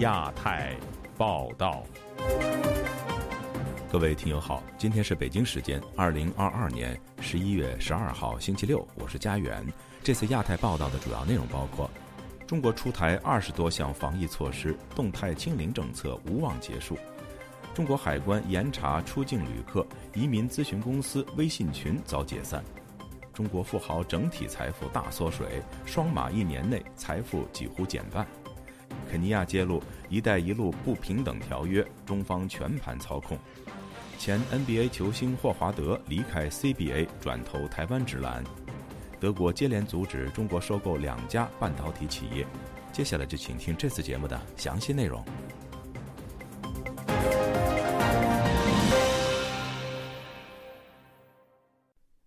亚太报道。各位听友好，今天是北京时间二零二二年十一月十二号星期六，我是佳远。这次亚太报道的主要内容包括：中国出台二十多项防疫措施，动态清零政策无望结束；中国海关严查出境旅客，移民咨询公司微信群遭解散；中国富豪整体财富大缩水，双马一年内财富几乎减半；肯尼亚揭露“一带一路”不平等条约，中方全盘操控。前 NBA 球星霍华德离开 CBA 转投台湾职篮，德国接连阻止中国收购两家半导体企业。接下来就请听这次节目的详细内容。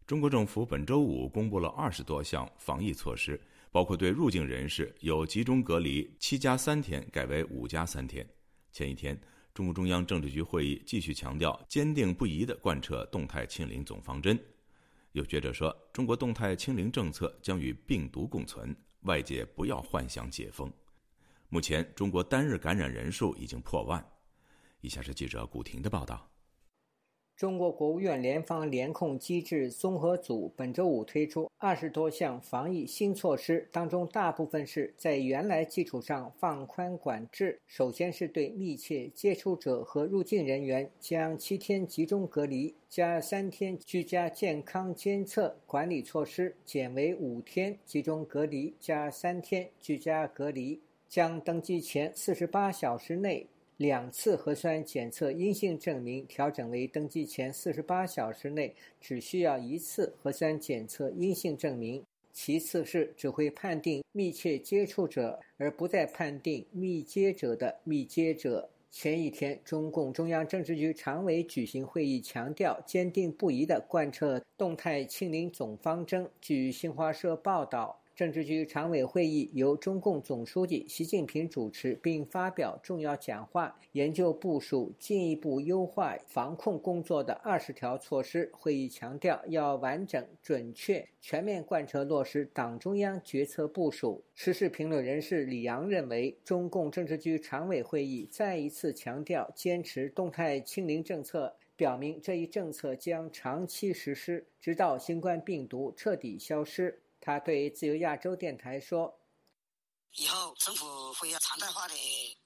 中国政府本周五公布了二十多项防疫措施，包括对入境人士有集中隔离七加三天改为五加三天。前一天。中共中央政治局会议继续强调，坚定不移地贯彻动态清零总方针。有学者说，中国动态清零政策将与病毒共存，外界不要幻想解封。目前，中国单日感染人数已经破万。以下是记者古婷的报道。中国国务院联防联控机制综合组本周五推出二十多项防疫新措施，当中大部分是在原来基础上放宽管制。首先是对密切接触者和入境人员将七天集中隔离加三天居家健康监测管理措施减为五天集中隔离加三天居家隔离，将登机前四十八小时内。两次核酸检测阴性证明调整为登机前四十八小时内只需要一次核酸检测阴性证明。其次是只会判定密切接触者，而不再判定密接者的密接者。前一天，中共中央政治局常委举行会议，强调坚定不移地贯彻动态清零总方针。据新华社报道。政治局常委会议由中共总书记习近平主持，并发表重要讲话，研究部署进一步优化防控工作的二十条措施。会议强调，要完整、准确、全面贯彻落实党中央决策部署。时事评论人士李阳认为，中共政治局常委会议再一次强调坚持动态清零政策，表明这一政策将长期实施，直到新冠病毒彻底消失。他对自由亚洲电台说：“以后政府会要常态化的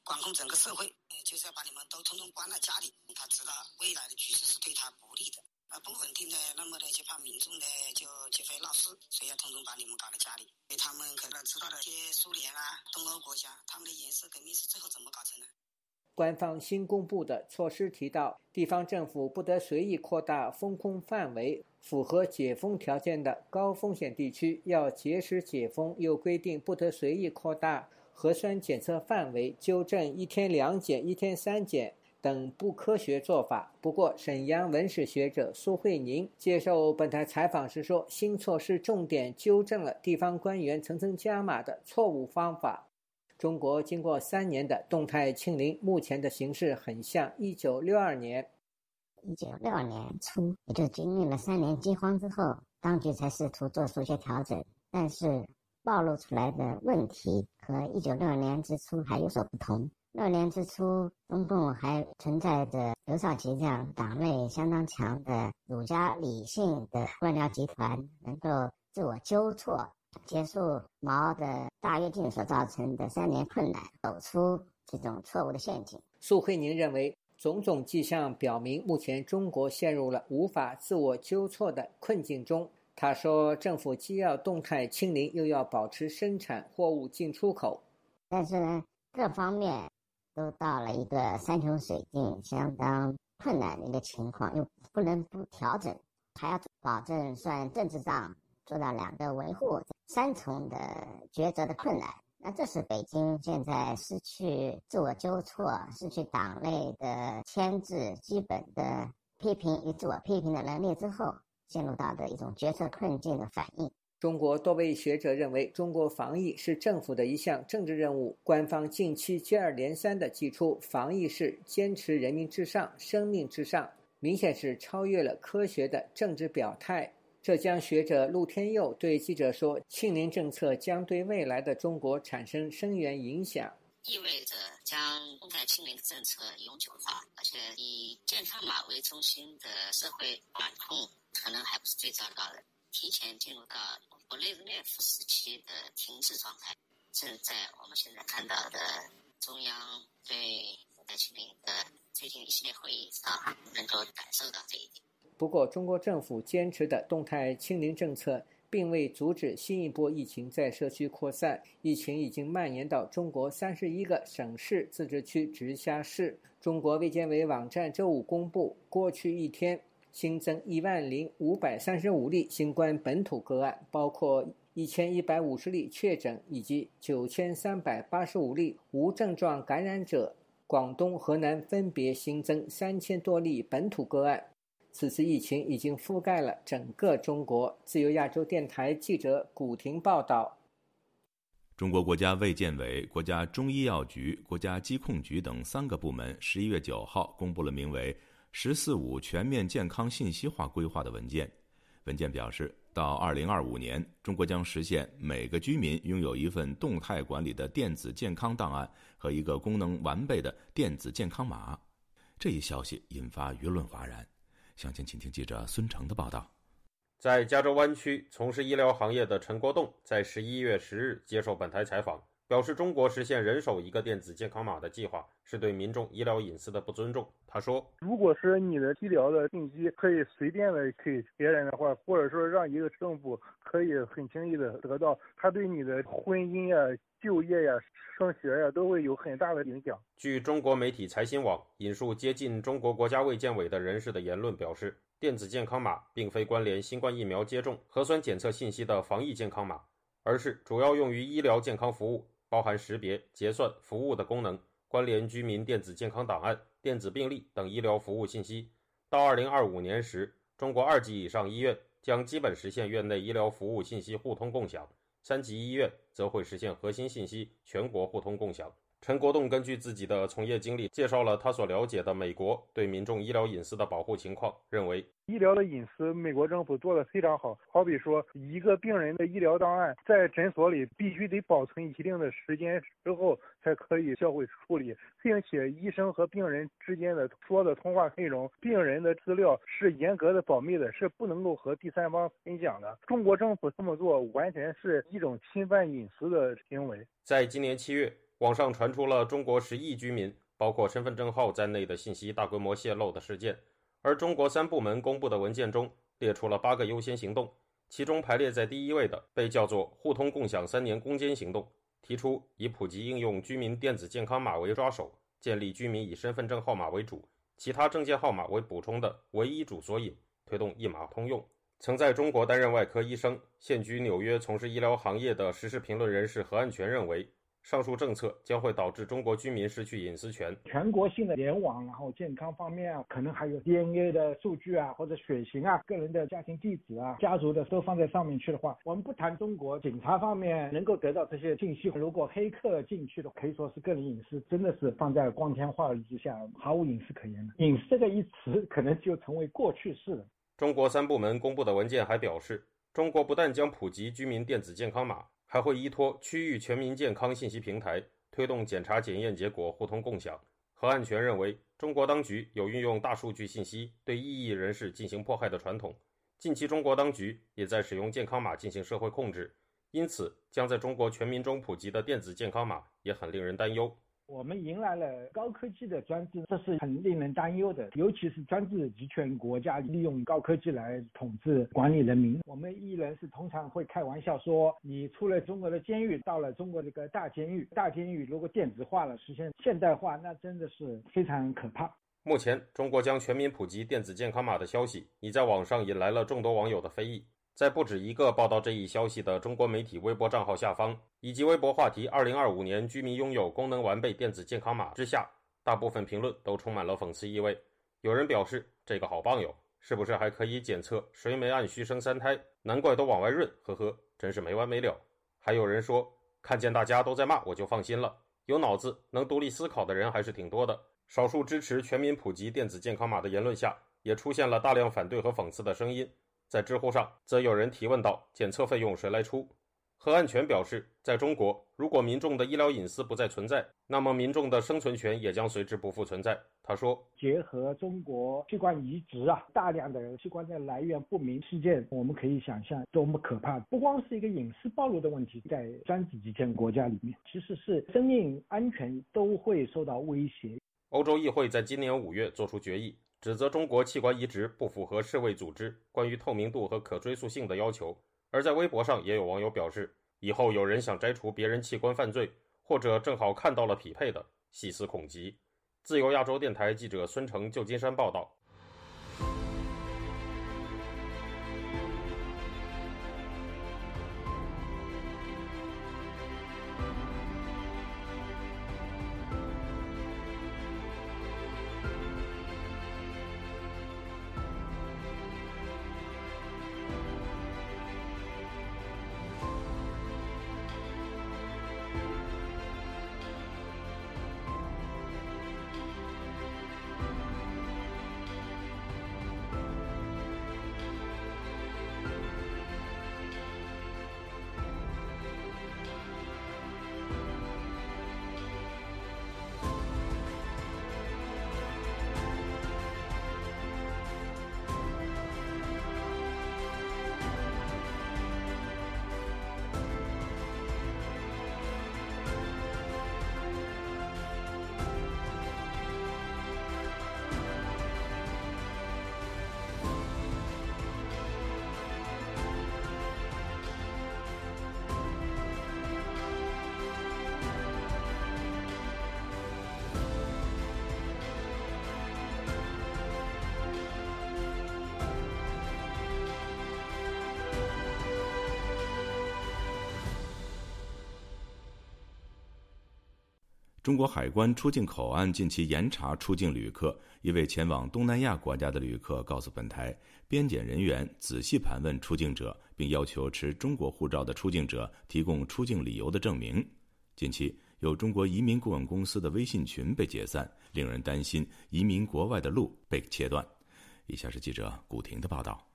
管控整个社会，就是要把你们都通通关在家里。他知道未来的局势是对他不利的，啊，不稳定的，那么的就怕民众的就就会闹事，所以要通通把你们搞在家里。他们可能知道的一些苏联啊、东欧国家，他们的颜色革命是最后怎么搞成的？”官方新公布的措施提到，地方政府不得随意扩大封控范围，符合解封条件的高风险地区要及时解封。又规定不得随意扩大核酸检测范围，纠正一天两检、一天三检等不科学做法。不过，沈阳文史学者苏慧宁接受本台采访时说，新措施重点纠正了地方官员层层加码的错误方法。中国经过三年的动态清零，目前的形势很像一九六二年。一九六二年初，也就经历了三年饥荒之后，当局才试图做出一些调整，但是暴露出来的问题和一九六二年之初还有所不同。六年之初，中共还存在着刘少奇这样党内相当强的儒家理性的官僚集团，能够自我纠错。结束毛的大跃进所造成的三年困难，走出这种错误的陷阱。苏慧宁认为，种种迹象表明，目前中国陷入了无法自我纠错的困境中。他说，政府既要动态清零，又要保持生产货物进出口，但是呢，各方面都到了一个山穷水尽、相当困难的一个情况，又不能不调整，还要保证算政治账。做到两个维护三重的抉择的困难，那这是北京现在失去自我纠错、失去党内的牵制、基本的批评与自我批评的能力之后，陷入到的一种决策困境的反应。中国多位学者认为，中国防疫是政府的一项政治任务，官方近期接二连三地提出防疫是坚持人民至上、生命至上，明显是超越了科学的政治表态。浙江学者陆天佑对记者说：“清零政策将对未来的中国产生深远影响。”意味着将动态清零政策永久化，而且以健康码为中心的社会管控可能还不是最糟糕的，提前进入到国内内服时期的停滞状态。正在我们现在看到的中央对动态清零的最近一系列会议上，能够感受到这一点。不过，中国政府坚持的动态清零政策。并未阻止新一波疫情在社区扩散，疫情已经蔓延到中国三十一个省市自治区直辖市。中国卫健委网站周五公布，过去一天新增一万零五百三十五例新冠本土个案，包括一千一百五十例确诊以及九千三百八十五例无症状感染者。广东、河南分别新增三千多例本土个案。此次疫情已经覆盖了整个中国。自由亚洲电台记者古婷报道。中国国家卫健委、国家中医药局、国家疾控局等三个部门十一月九号公布了名为《“十四五”全面健康信息化规划》的文件。文件表示，到二零二五年，中国将实现每个居民拥有一份动态管理的电子健康档案和一个功能完备的电子健康码。这一消息引发舆论哗然。详情，请听记者孙成的报道。在加州湾区从事医疗行业的陈国栋在十一月十日接受本台采访，表示中国实现人手一个电子健康码的计划是对民众医疗隐私的不尊重。他说：“如果是你的医疗的信息可以随便的给别人的话，或者说让一个政府可以很轻易的得到，他对你的婚姻呀。”就业呀、升学呀，都会有很大的影响。据中国媒体财新网引述接近中国国家卫健委的人士的言论表示，电子健康码并非关联新冠疫苗接种、核酸检测信息的防疫健康码，而是主要用于医疗健康服务，包含识别、结算、服务的功能，关联居民电子健康档案、电子病历等医疗服务信息。到二零二五年时，中国二级以上医院将基本实现院内医疗服务信息互通共享。三级医院则会实现核心信息全国互通共享。陈国栋根据自己的从业经历，介绍了他所了解的美国对民众医疗隐私的保护情况，认为医疗的隐私，美国政府做得非常好。好比说，一个病人的医疗档案在诊所里必须得保存一定的时间之后才可以销毁处理，并且医生和病人之间的说的通话内容、病人的资料是严格的保密的，是不能够和第三方分享的。中国政府这么做，完全是一种侵犯隐私的行为。在今年七月。网上传出了中国十亿居民，包括身份证号在内的信息大规模泄露的事件，而中国三部门公布的文件中列出了八个优先行动，其中排列在第一位的被叫做“互通共享三年攻坚行动”，提出以普及应用居民电子健康码为抓手，建立居民以身份证号码为主、其他证件号码为补充的唯一主索引，推动一码通用。曾在中国担任外科医生、现居纽约从事医疗行业的时事评论人士何岸全认为。上述政策将会导致中国居民失去隐私权。全国性的联网，然后健康方面啊，可能还有 DNA 的数据啊，或者血型啊，个人的家庭地址啊，家族的都放在上面去的话，我们不谈中国警察方面能够得到这些信息，如果黑客进去的，可以说是个人隐私真的是放在光天化日之下，毫无隐私可言的。隐私这个一词可能就成为过去式了。中国三部门公布的文件还表示，中国不但将普及居民电子健康码。还会依托区域全民健康信息平台，推动检查检验结果互通共享。何岸全认为，中国当局有运用大数据信息对异议人士进行迫害的传统。近期，中国当局也在使用健康码进行社会控制，因此将在中国全民中普及的电子健康码也很令人担忧。我们迎来了高科技的专制，这是很令人担忧的。尤其是专制集权国家利用高科技来统治管理人民。我们艺人是通常会开玩笑说，你出了中国的监狱，到了中国这个大监狱，大监狱如果电子化了，实现现代化，那真的是非常可怕。目前，中国将全民普及电子健康码的消息，已在网上引来了众多网友的非议。在不止一个报道这一消息的中国媒体微博账号下方，以及微博话题“二零二五年居民拥有功能完备电子健康码”之下，大部分评论都充满了讽刺意味。有人表示：“这个好棒哟，是不是还可以检测谁没按需生三胎？难怪都往外润，呵呵，真是没完没了。”还有人说：“看见大家都在骂，我就放心了。有脑子、能独立思考的人还是挺多的。”少数支持全民普及电子健康码的言论下，也出现了大量反对和讽刺的声音。在知乎上，则有人提问到：“检测费用谁来出？”何安全表示，在中国，如果民众的医疗隐私不再存在，那么民众的生存权也将随之不复存在。他说：“结合中国器官移植啊，大量的器官的来源不明事件，我们可以想象多么可怕。不光是一个隐私暴露的问题，在三十几千国家里面，其实是生命安全都会受到威胁。”欧洲议会在今年五月作出决议，指责中国器官移植不符合世卫组织关于透明度和可追溯性的要求。而在微博上，也有网友表示，以后有人想摘除别人器官犯罪，或者正好看到了匹配的，细思恐极。自由亚洲电台记者孙成，旧金山报道。中国海关出境口岸近期严查出境旅客。一位前往东南亚国家的旅客告诉本台，边检人员仔细盘问出境者，并要求持中国护照的出境者提供出境理由的证明。近期，有中国移民顾问公司的微信群被解散，令人担心移民国外的路被切断。以下是记者古婷的报道。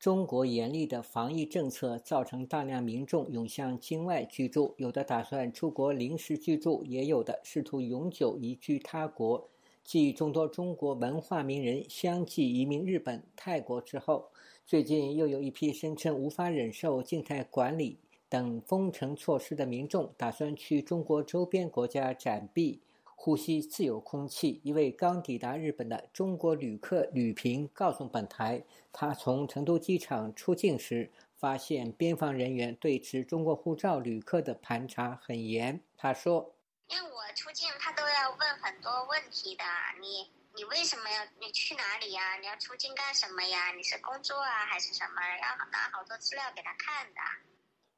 中国严厉的防疫政策造成大量民众涌向境外居住，有的打算出国临时居住，也有的试图永久移居他国。继众多中国文化名人相继移民日本、泰国之后，最近又有一批声称无法忍受静态管理等封城措施的民众，打算去中国周边国家暂避。呼吸自由空气。一位刚抵达日本的中国旅客吕平告诉本台，他从成都机场出境时，发现边防人员对持中国护照旅客的盘查很严。他说：“因为我出境，他都要问很多问题的。你你为什么要？你去哪里呀？你要出境干什么呀？你是工作啊还是什么？要拿好多资料给他看的。”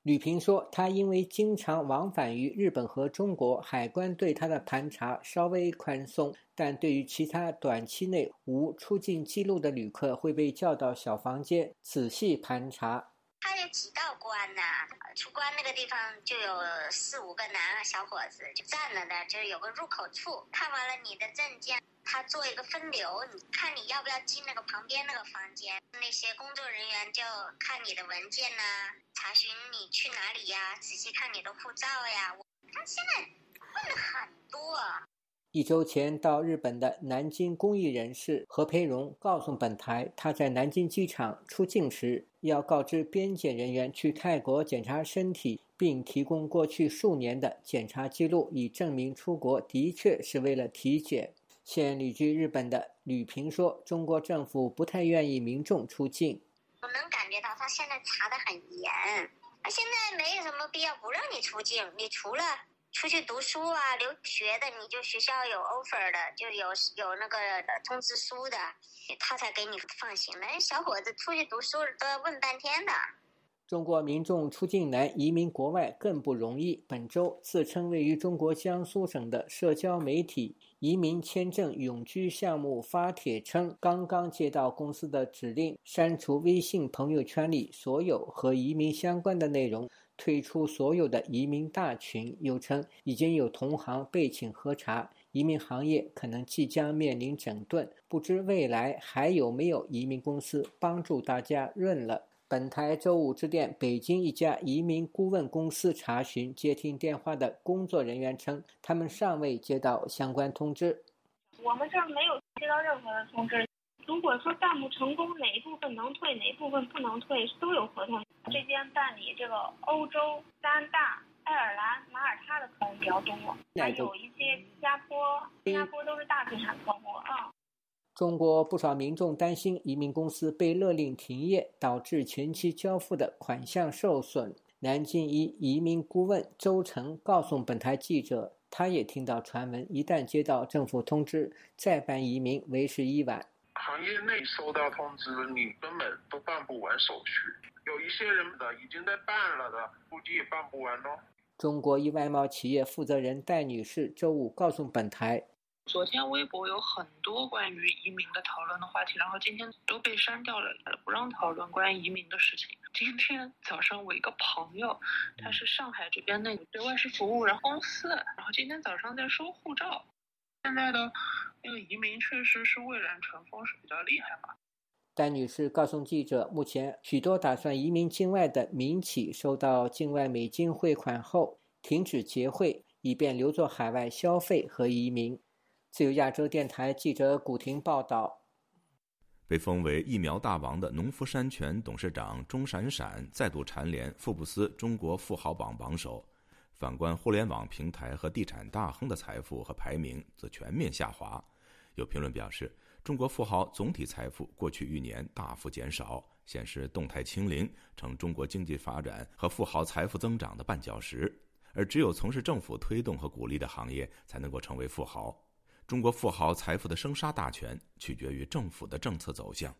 吕平说：“他因为经常往返于日本和中国，海关对他的盘查稍微宽松，但对于其他短期内无出境记录的旅客，会被叫到小房间仔细盘查。他有几道关呐？出关那个地方就有四五个男小伙子就站了的，就是有个入口处，看完了你的证件。”他做一个分流，你看你要不要进那个旁边那个房间？那些工作人员就看你的文件呐，查询你去哪里呀，仔细看你的护照呀。他现在问了很多。一周前到日本的南京公益人士何培荣告诉本台，他在南京机场出境时要告知边检人员去泰国检查身体，并提供过去数年的检查记录，以证明出国的确是为了体检。现旅居日本的吕平说：“中国政府不太愿意民众出境。我能感觉到他现在查得很严，他现在没有什么必要不让你出境。你除了出去读书啊、留学的，你就学校有 offer 的，就有有那个通知书的，他才给你放行。那小伙子出去读书都要问半天的。”中国民众出境难，移民国外更不容易。本周，自称位于中国江苏省的社交媒体“移民签证永居项目”发帖称，刚刚接到公司的指令，删除微信朋友圈里所有和移民相关的内容，退出所有的移民大群。又称已经有同行被请核查，移民行业可能即将面临整顿，不知未来还有没有移民公司帮助大家润了。本台周五致电北京一家移民顾问公司查询接听电话的工作人员称，他们尚未接到相关通知。我们这儿没有接到任何的通知。如果说项目成功，哪一部分能退，哪一部分不能退，都有合同。这边办理这个欧洲、加拿大、爱尔兰、马耳他的客人比较多，还有一些新加坡，新加坡都是大资产客户啊。中国不少民众担心移民公司被勒令停业，导致前期交付的款项受损。南京一移民顾问周成告诉本台记者，他也听到传闻，一旦接到政府通知，再办移民为时已晚。行业内收到通知，你根本都办不完手续。有一些人的已经在办了的，估计也办不完喽。中国一外贸企业负责人戴女士周五告诉本台。昨天微博有很多关于移民的讨论的话题，然后今天都被删掉了，不让讨论关于移民的事情。今天早上我一个朋友，他是上海这边那个对外事服务然后公司，然后今天早上在收护照。现在的那个移民确实是蔚然成风，是比较厉害嘛。戴女士告诉记者，目前许多打算移民境外的民企收到境外美金汇款后，停止结汇，以便留作海外消费和移民。自由亚洲电台记者古婷报道：被封为疫苗大王的农夫山泉董事长钟闪闪再度蝉联福布斯中国富豪榜榜首。反观互联网平台和地产大亨的财富和排名则全面下滑。有评论表示，中国富豪总体财富过去一年大幅减少，显示动态清零成中国经济发展和富豪财富增长的绊脚石。而只有从事政府推动和鼓励的行业，才能够成为富豪。中国富豪财富的生杀大权取决于政府的政策走向。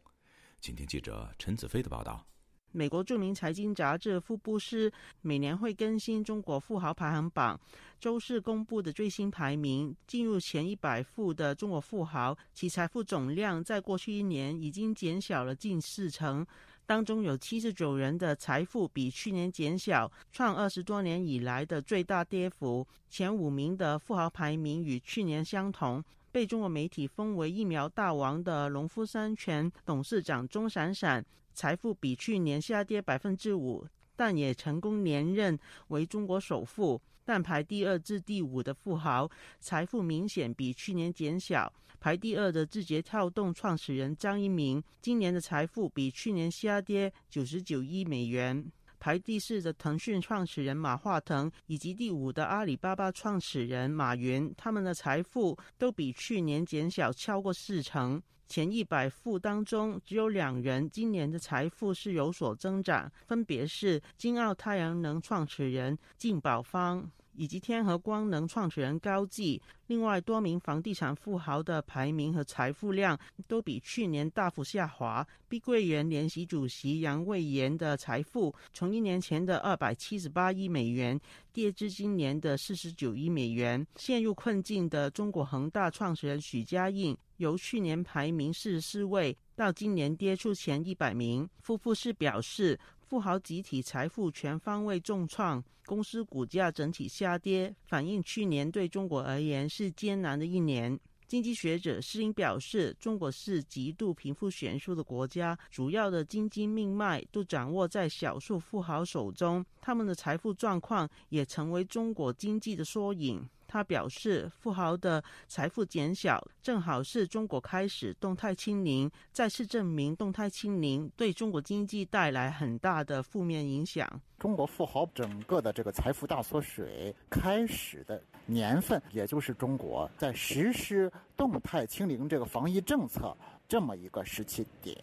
请听记者陈子飞的报道。美国著名财经杂志《福布斯》每年会更新中国富豪排行榜，周四公布的最新排名，进入前一百富的中国富豪，其财富总量在过去一年已经减小了近四成。当中有七十九人的财富比去年减小，创二十多年以来的最大跌幅。前五名的富豪排名与去年相同。被中国媒体封为疫苗大王的农夫山泉董事长钟闪闪，财富比去年下跌百分之五，但也成功连任为中国首富。但排第二至第五的富豪财富明显比去年减小。排第二的字节跳动创始人张一鸣，今年的财富比去年下跌九十九亿美元。排第四的腾讯创始人马化腾，以及第五的阿里巴巴创始人马云，他们的财富都比去年减小超过四成。前一百富当中，只有两人今年的财富是有所增长，分别是金澳太阳能创始人靳宝芳。以及天合光能创始人高继，另外多名房地产富豪的排名和财富量都比去年大幅下滑。碧桂园联席主席杨卫炎的财富从一年前的二百七十八亿美元跌至今年的四十九亿美元。陷入困境的中国恒大创始人许家印，由去年排名四十四位，到今年跌出前一百名。富布斯表示。富豪集体财富全方位重创，公司股价整体下跌，反映去年对中国而言是艰难的一年。经济学者施英表示，中国是极度贫富悬殊的国家，主要的经济命脉都掌握在少数富豪手中，他们的财富状况也成为中国经济的缩影。他表示，富豪的财富减小，正好是中国开始动态清零，再次证明动态清零对中国经济带来很大的负面影响。中国富豪整个的这个财富大缩水开始的年份，也就是中国在实施动态清零这个防疫政策这么一个时期点。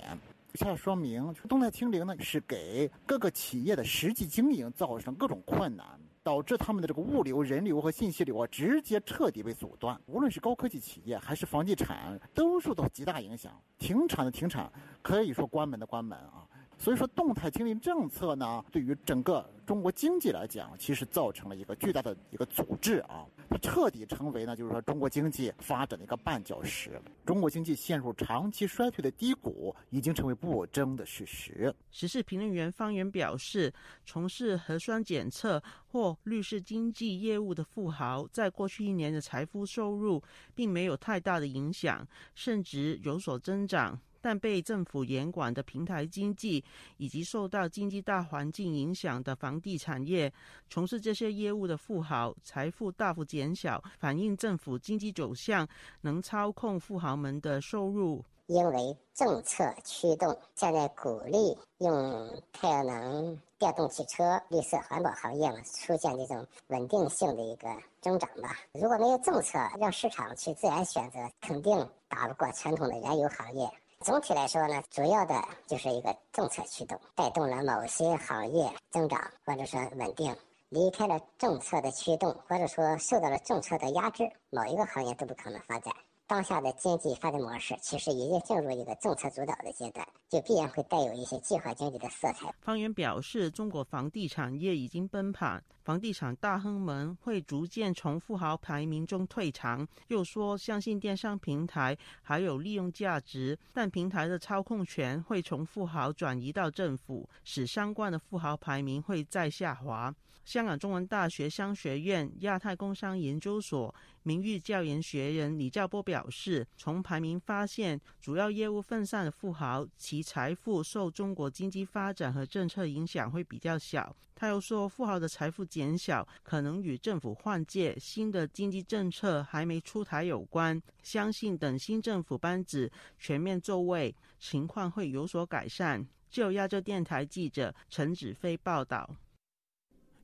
恰恰说明，动态清零呢是给各个企业的实际经营造成各种困难。导致他们的这个物流、人流和信息流啊，直接彻底被阻断。无论是高科技企业还是房地产，都受到极大影响。停产的停产，可以说关门的关门啊。所以说，动态清零政策呢，对于整个中国经济来讲，其实造成了一个巨大的一个阻滞啊。它彻底成为呢，就是说中国经济发展的一个绊脚石。中国经济陷入长期衰退的低谷，已经成为不争的事实。时事评论员方源表示，从事核酸检测或律师经纪业务的富豪，在过去一年的财富收入并没有太大的影响，甚至有所增长。但被政府严管的平台经济，以及受到经济大环境影响的房地产业，从事这些业务的富豪财富大幅减小，反映政府经济走向能操控富豪们的收入。因为政策驱动，现在鼓励用太阳能电动汽车、绿色环保行业嘛，出现这种稳定性的一个增长吧。如果没有政策让市场去自然选择，肯定打不过传统的燃油行业。总体来说呢，主要的就是一个政策驱动，带动了某些行业增长或者说稳定。离开了政策的驱动，或者说受到了政策的压制，某一个行业都不可能发展。当下的经济发展模式其实已经进入一个政策主导的阶段，就必然会带有一些计划经济的色彩。方圆表示，中国房地产业已经崩盘，房地产大亨们会逐渐从富豪排名中退场。又说，相信电商平台还有利用价值，但平台的操控权会从富豪转移到政府，使相关的富豪排名会再下滑。香港中文大学商学院亚太工商研究所名誉教研学人李兆波表示，从排名发现，主要业务分散的富豪，其财富受中国经济发展和政策影响会比较小。他又说，富豪的财富减小，可能与政府换届、新的经济政策还没出台有关。相信等新政府班子全面就位，情况会有所改善。就亚洲电台记者陈子飞报道。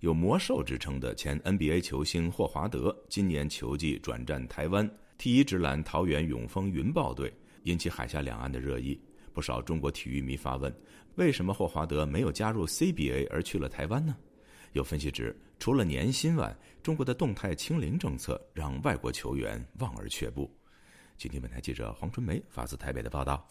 有魔兽之称的前 NBA 球星霍华德，今年球季转战台湾，踢一直揽桃园永丰云豹队，引起海峡两岸的热议。不少中国体育迷发问：为什么霍华德没有加入 CBA 而去了台湾呢？有分析指，除了年薪外，中国的动态清零政策让外国球员望而却步。今天本台记者黄春梅发自台北的报道：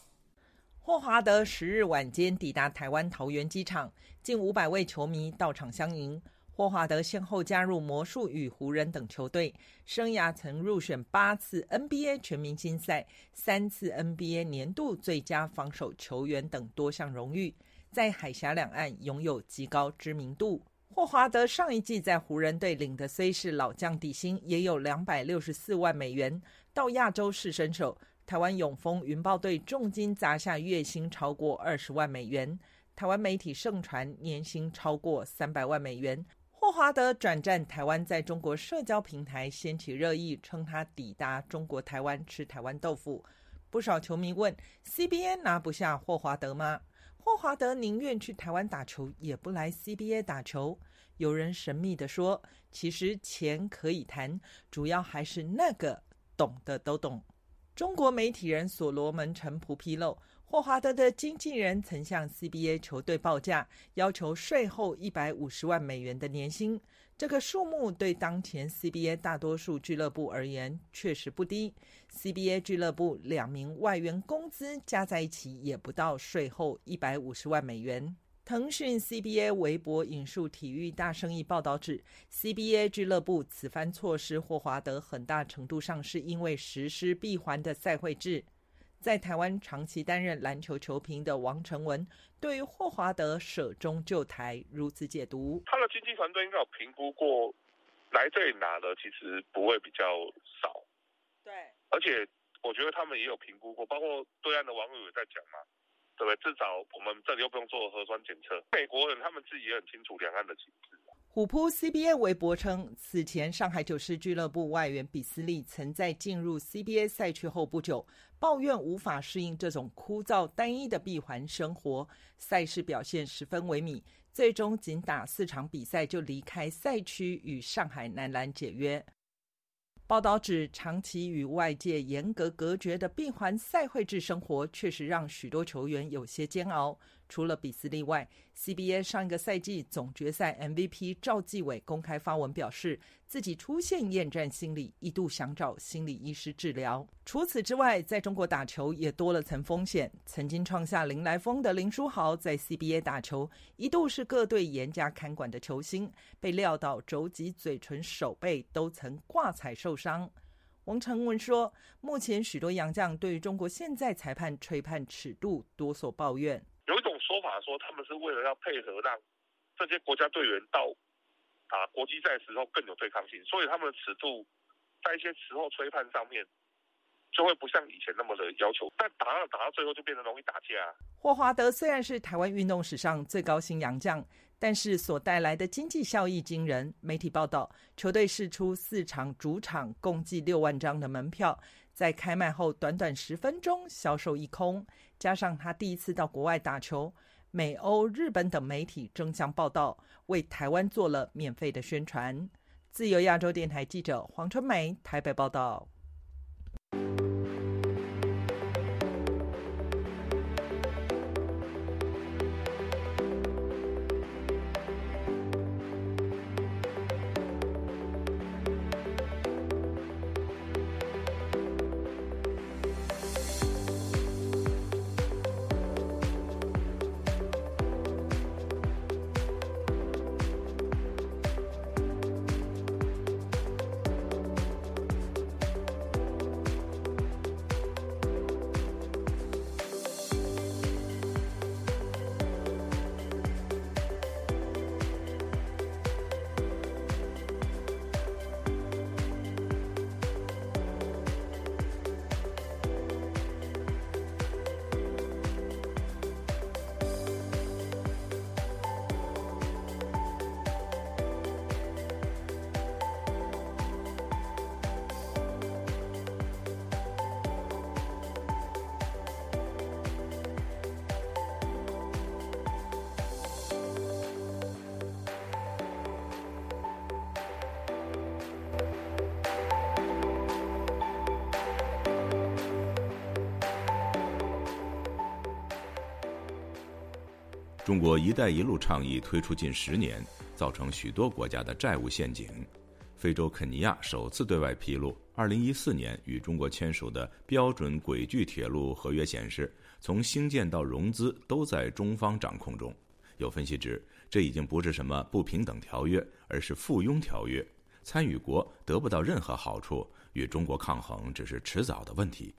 霍华德十日晚间抵达台湾桃园机场，近五百位球迷到场相迎。霍华德先后加入魔术与湖人等球队，生涯曾入选八次 NBA 全明星赛、三次 NBA 年度最佳防守球员等多项荣誉，在海峡两岸拥有极高知名度。霍华德上一季在湖人队领的虽是老将底薪，也有两百六十四万美元。到亚洲是身手，台湾永丰云豹队重金砸下月薪超过二十万美元，台湾媒体盛传年薪超过三百万美元。霍华德转战台湾，在中国社交平台掀起热议，称他抵达中国台湾吃台湾豆腐。不少球迷问：CBA 拿不下霍华德吗？霍华德宁愿去台湾打球，也不来 CBA 打球。有人神秘地说：“其实钱可以谈，主要还是那个懂的都懂。”中国媒体人所罗门陈普披露。霍华德的经纪人曾向 CBA 球队报价，要求税后一百五十万美元的年薪。这个数目对当前 CBA 大多数俱乐部而言确实不低。CBA 俱乐部两名外援工资加在一起也不到税后一百五十万美元。腾讯 CBA 微博引述体育大生意报道指，CBA 俱乐部此番措施，霍华德很大程度上是因为实施闭环的赛会制。在台湾长期担任篮球球评的王成文，对于霍华德舍中就台如此解读：他的经纪团队应该有评估过，来这里拿的其实不会比较少。对，而且我觉得他们也有评估过，包括对岸的网友也在讲嘛，对不对？至少我们这里又不用做核酸检测，美国人他们自己也很清楚两岸的情势。虎扑 CBA 微博称，此前上海九狮俱乐部外援比斯利曾在进入 CBA 赛区后不久，抱怨无法适应这种枯燥单一的闭环生活，赛事表现十分萎靡，最终仅打四场比赛就离开赛区，与上海男篮解约。报道指，长期与外界严格隔绝的闭环赛会制生活，确实让许多球员有些煎熬。除了比斯利外，CBA 上一个赛季总决赛 MVP 赵继伟公开发文表示，自己出现厌战心理，一度想找心理医师治疗。除此之外，在中国打球也多了层风险。曾经创下林来疯的林书豪在 CBA 打球，一度是各队严加看管的球星，被撂到肘击、嘴唇、手背都曾挂彩受伤。王成文说，目前许多洋将对于中国现在裁判吹判尺度多所抱怨。说，他们是为了要配合让这些国家队员到打国际赛时候更有对抗性，所以他们的尺度在一些时候吹判上面就会不像以前那么的要求。但打到打到最后就变得容易打架。霍华德虽然是台湾运动史上最高薪洋将，但是所带来的经济效益惊人。媒体报道，球队试出四场主场共计六万张的门票，在开卖后短短十分钟销售一空。加上他第一次到国外打球。美欧、日本等媒体争相报道，为台湾做了免费的宣传。自由亚洲电台记者黄春梅台北报道。“一带一路”倡议推出近十年，造成许多国家的债务陷阱。非洲肯尼亚首次对外披露，2014年与中国签署的标准轨距铁路合约显示，从兴建到融资都在中方掌控中。有分析指，这已经不是什么不平等条约，而是附庸条约，参与国得不到任何好处，与中国抗衡只是迟早的问题。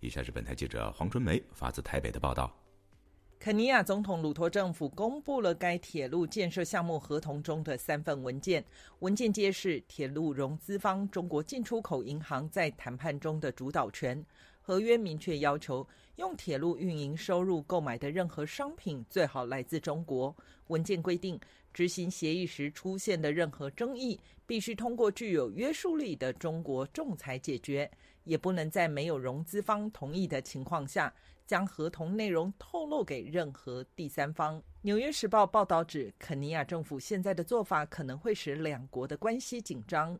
以下是本台记者黄春梅发自台北的报道。肯尼亚总统鲁托政府公布了该铁路建设项目合同中的三份文件，文件揭示铁路融资方中国进出口银行在谈判中的主导权。合约明确要求，用铁路运营收入购买的任何商品最好来自中国。文件规定，执行协议时出现的任何争议，必须通过具有约束力的中国仲裁解决，也不能在没有融资方同意的情况下。将合同内容透露给任何第三方。《纽约时报》报道指，肯尼亚政府现在的做法可能会使两国的关系紧张。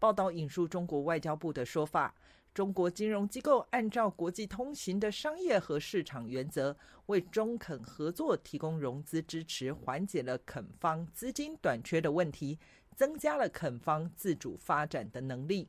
报道引述中国外交部的说法：，中国金融机构按照国际通行的商业和市场原则，为中肯合作提供融资支持，缓解了肯方资金短缺的问题，增加了肯方自主发展的能力。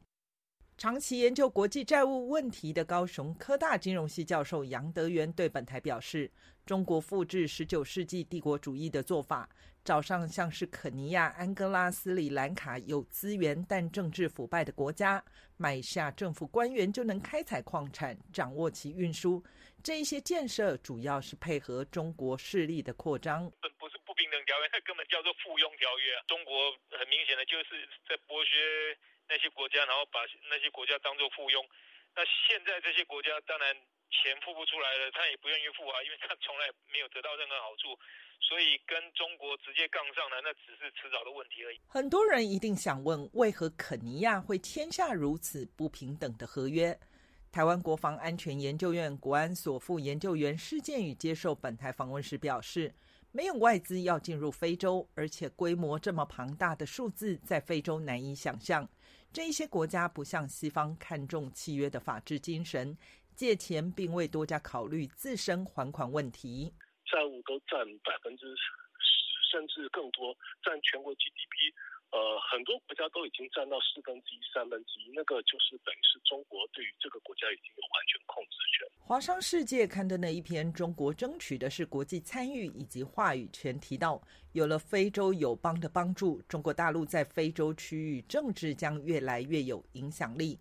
长期研究国际债务问题的高雄科大金融系教授杨德元对本台表示：“中国复制十九世纪帝国主义的做法，找上像是肯尼亚、安哥拉、斯里兰卡有资源但政治腐败的国家，买下政府官员就能开采矿产，掌握其运输。这一些建设主要是配合中国势力的扩张。不是不平等条约，根本叫做附庸条约。中国很明显的就是在剥削。”那些国家，然后把那些国家当做附庸。那现在这些国家当然钱付不出来了，他也不愿意付啊，因为他从来没有得到任何好处，所以跟中国直接杠上了，那只是迟早的问题而已。很多人一定想问，为何肯尼亚会签下如此不平等的合约？台湾国防安全研究院国安所副研究员施建宇接受本台访问时表示。没有外资要进入非洲，而且规模这么庞大的数字，在非洲难以想象。这一些国家不像西方看重契约的法治精神，借钱并未多加考虑自身还款问题。债务都占百分之，甚至更多，占全国 GDP。呃，很多国家都已经占到四分之一、三分之一，那个就是等于是中国对于这个国家已经有完全控制权。华商世界刊登的一篇《中国争取的是国际参与以及话语权》提到，有了非洲友邦的帮助，中国大陆在非洲区域政治将越来越有影响力。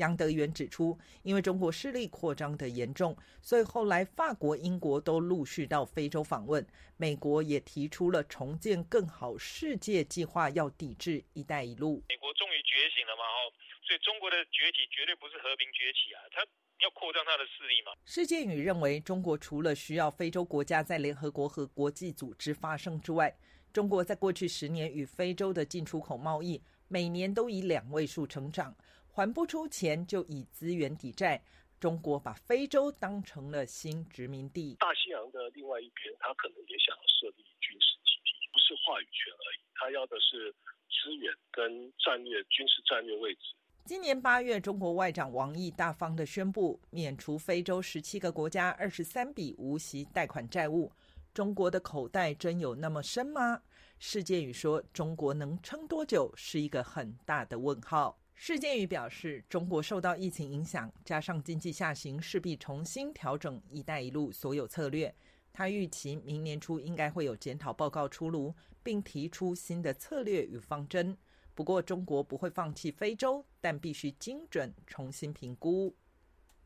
杨德元指出，因为中国势力扩张的严重，所以后来法国、英国都陆续到非洲访问。美国也提出了重建更好世界计划，要抵制“一带一路”。美国终于觉醒了嘛？哦，所以中国的崛起绝对不是和平崛起啊，它要扩张它的势力嘛。施建宇认为，中国除了需要非洲国家在联合国和国际组织发声之外，中国在过去十年与非洲的进出口贸易每年都以两位数成长。还不出钱就以资源抵债，中国把非洲当成了新殖民地。大西洋的另外一边，他可能也想要设立军事基地，不是话语权而已，他要的是资源跟战略、军事战略位置。今年八月，中国外长王毅大方的宣布免除非洲十七个国家二十三笔无息贷款债务。中国的口袋真有那么深吗？世界语说，中国能撑多久是一个很大的问号。世界语表示，中国受到疫情影响，加上经济下行，势必重新调整“一带一路”所有策略。他预期明年初应该会有检讨报告出炉，并提出新的策略与方针。不过，中国不会放弃非洲，但必须精准重新评估。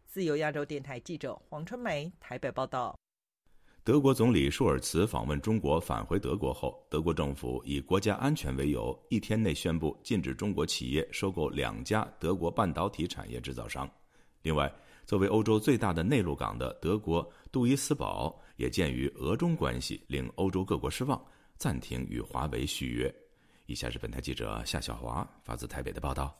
自由亚洲电台记者黄春梅台北报道。德国总理舒尔茨访问中国返回德国后，德国政府以国家安全为由，一天内宣布禁止中国企业收购两家德国半导体产业制造商。另外，作为欧洲最大的内陆港的德国杜伊斯堡，也鉴于俄中关系令欧洲各国失望，暂停与华为续约。以下是本台记者夏小华发自台北的报道。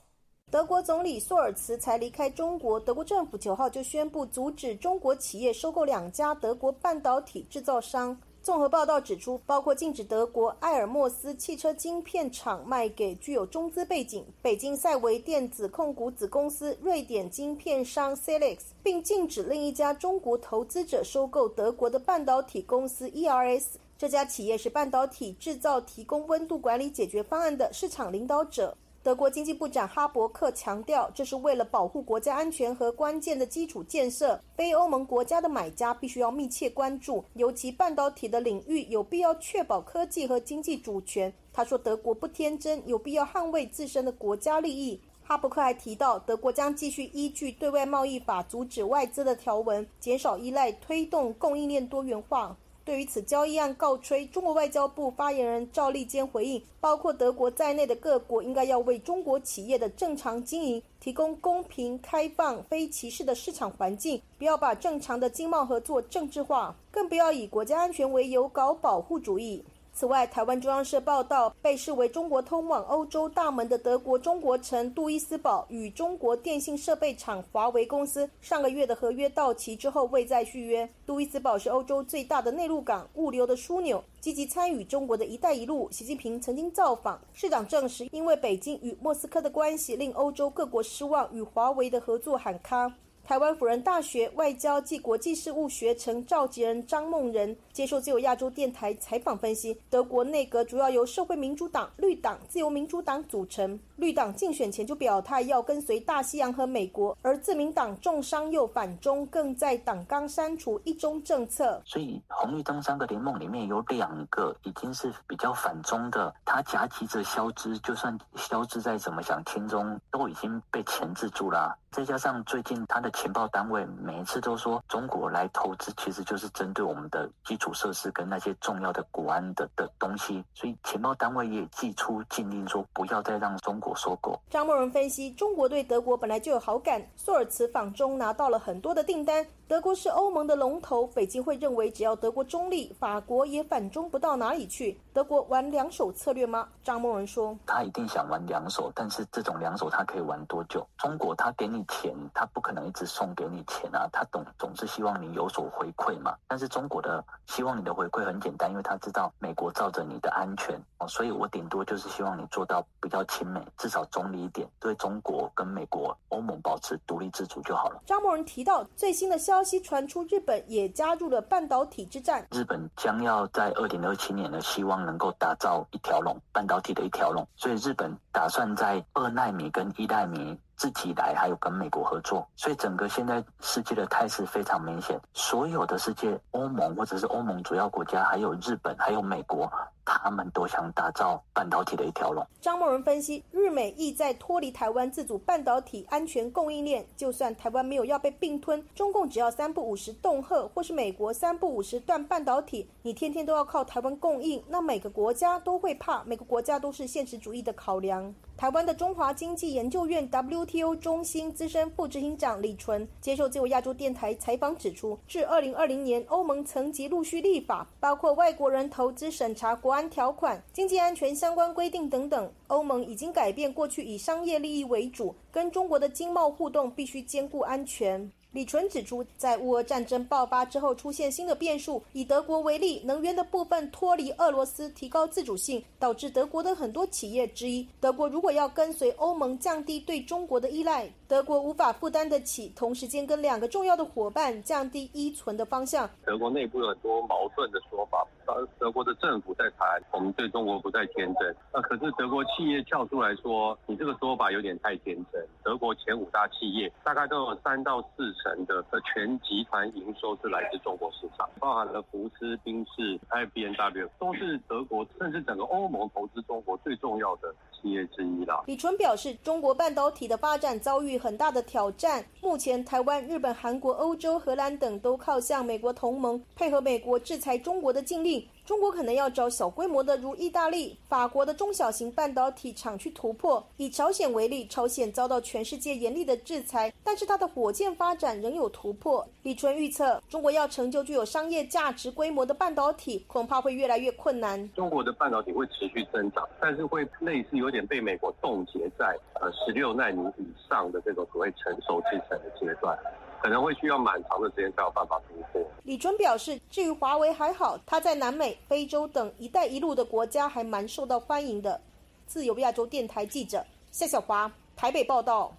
德国总理索尔茨才离开中国，德国政府九号就宣布阻止中国企业收购两家德国半导体制造商。综合报道指出，包括禁止德国埃尔默斯汽车晶片厂卖给具有中资背景北京赛维电子控股子公司瑞典晶片商 c e l e x 并禁止另一家中国投资者收购德国的半导体公司 ERS。这家企业是半导体制造提供温度管理解决方案的市场领导者。德国经济部长哈伯克强调，这是为了保护国家安全和关键的基础建设。非欧盟国家的买家必须要密切关注，尤其半导体的领域，有必要确保科技和经济主权。他说，德国不天真，有必要捍卫自身的国家利益。哈伯克还提到，德国将继续依据对外贸易法阻止外资的条文，减少依赖，推动供应链多元化。对于此交易案告吹，中国外交部发言人赵立坚回应，包括德国在内的各国应该要为中国企业的正常经营提供公平、开放、非歧视的市场环境，不要把正常的经贸合作政治化，更不要以国家安全为由搞保护主义。此外，台湾中央社报道，被视为中国通往欧洲大门的德国中国城杜伊斯堡与中国电信设备厂华为公司上个月的合约到期之后未再续约。杜伊斯堡是欧洲最大的内陆港，物流的枢纽，积极参与中国的一带一路。习近平曾经造访，市长证实，因为北京与莫斯科的关系令欧洲各国失望，与华为的合作喊卡。台湾辅仁大学外交暨国际事务学程召集人张梦仁接受自由亚洲电台采访分析，德国内阁主要由社会民主党、绿党、自由民主党组成。绿党竞选前就表态要跟随大西洋和美国，而自民党重伤又反中，更在党纲删除一中政策。所以红绿灯三个联盟里面有两个已经是比较反中的，他夹击着消资，就算消资再怎么想听中，都已经被钳制住了。再加上最近他的情报单位每一次都说中国来投资，其实就是针对我们的基础设施跟那些重要的国安的的东西，所以情报单位也寄出禁令，说不要再让中国收购。张默仁分析，中国对德国本来就有好感，索尔茨访中拿到了很多的订单。德国是欧盟的龙头，北京会认为只要德国中立，法国也反中不到哪里去。德国玩两手策略吗？张默仁说，他一定想玩两手，但是这种两手他可以玩多久？中国他给你钱，他不可能一直送给你钱啊，他总总是希望你有所回馈嘛。但是中国的希望你的回馈很简单，因为他知道美国罩着你的安全哦，所以我顶多就是希望你做到比较亲美，至少中立一点，对中国跟美国、欧盟保持独立自主就好了。张默人提到最新的消。消息传出，日本也加入了半导体之战。日本将要在二零二七年呢，希望能够打造一条龙半导体的一条龙，所以日本打算在二纳米跟一纳米自己来，还有跟美国合作。所以整个现在世界的态势非常明显，所有的世界欧盟或者是欧盟主要国家，还有日本，还有美国，他们都想打造半导体的一条龙。张默人分析，日美意在脱离台湾自主半导体安全供应链，就算台湾没有要被并吞，中共只要三不五十恫吓，或是美国三不五十断半导体，你天天都要靠台湾供应，那每个国家都会怕，每个国家都是现实主义的考量。台湾的中华经济研究院 WTO 中心资深副执行长李纯接受自由亚洲电台采访指出，至二零二零年，欧盟层级陆续立法，包括外国人投资审查国安条款、经济安全相关规定等等。欧盟已经改变过去以商业利益为主，跟中国的经贸互动必须兼顾安全。李纯指出，在乌俄战争爆发之后，出现新的变数。以德国为例，能源的部分脱离俄罗斯，提高自主性，导致德国的很多企业之一。德国如果要跟随欧盟降低对中国的依赖，德国无法负担得起，同时间跟两个重要的伙伴降低依存的方向。德国内部有很多矛盾的说法，德德国的政府在谈我们对中国不再天真，那可是德国企业跳出来说，你这个说法有点太天真。德国前五大企业大概都有三到四成。的的全集团营收是来自中国市场，包含了福斯、宾士、i b n w 都是德国甚至整个欧盟投资中国最重要的企业之一啦。李纯表示，中国半导体的发展遭遇很大的挑战。目前，台湾、日本、韩国、欧洲、荷兰等都靠向美国同盟，配合美国制裁中国的禁令。中国可能要找小规模的，如意大利、法国的中小型半导体厂去突破。以朝鲜为例，朝鲜遭到全世界严厉的制裁，但是它的火箭发展仍有突破。李春预测，中国要成就具有商业价值规模的半导体，恐怕会越来越困难。中国的半导体会持续增长，但是会类似有点被美国冻结在呃十六纳米以上的这种所谓成熟制程的阶段。可能会需要蛮长的时间才有办法突破。李纯表示，至于华为还好，他在南美、非洲等“一带一路”的国家还蛮受到欢迎的。自由亚洲电台记者夏小华台北报道。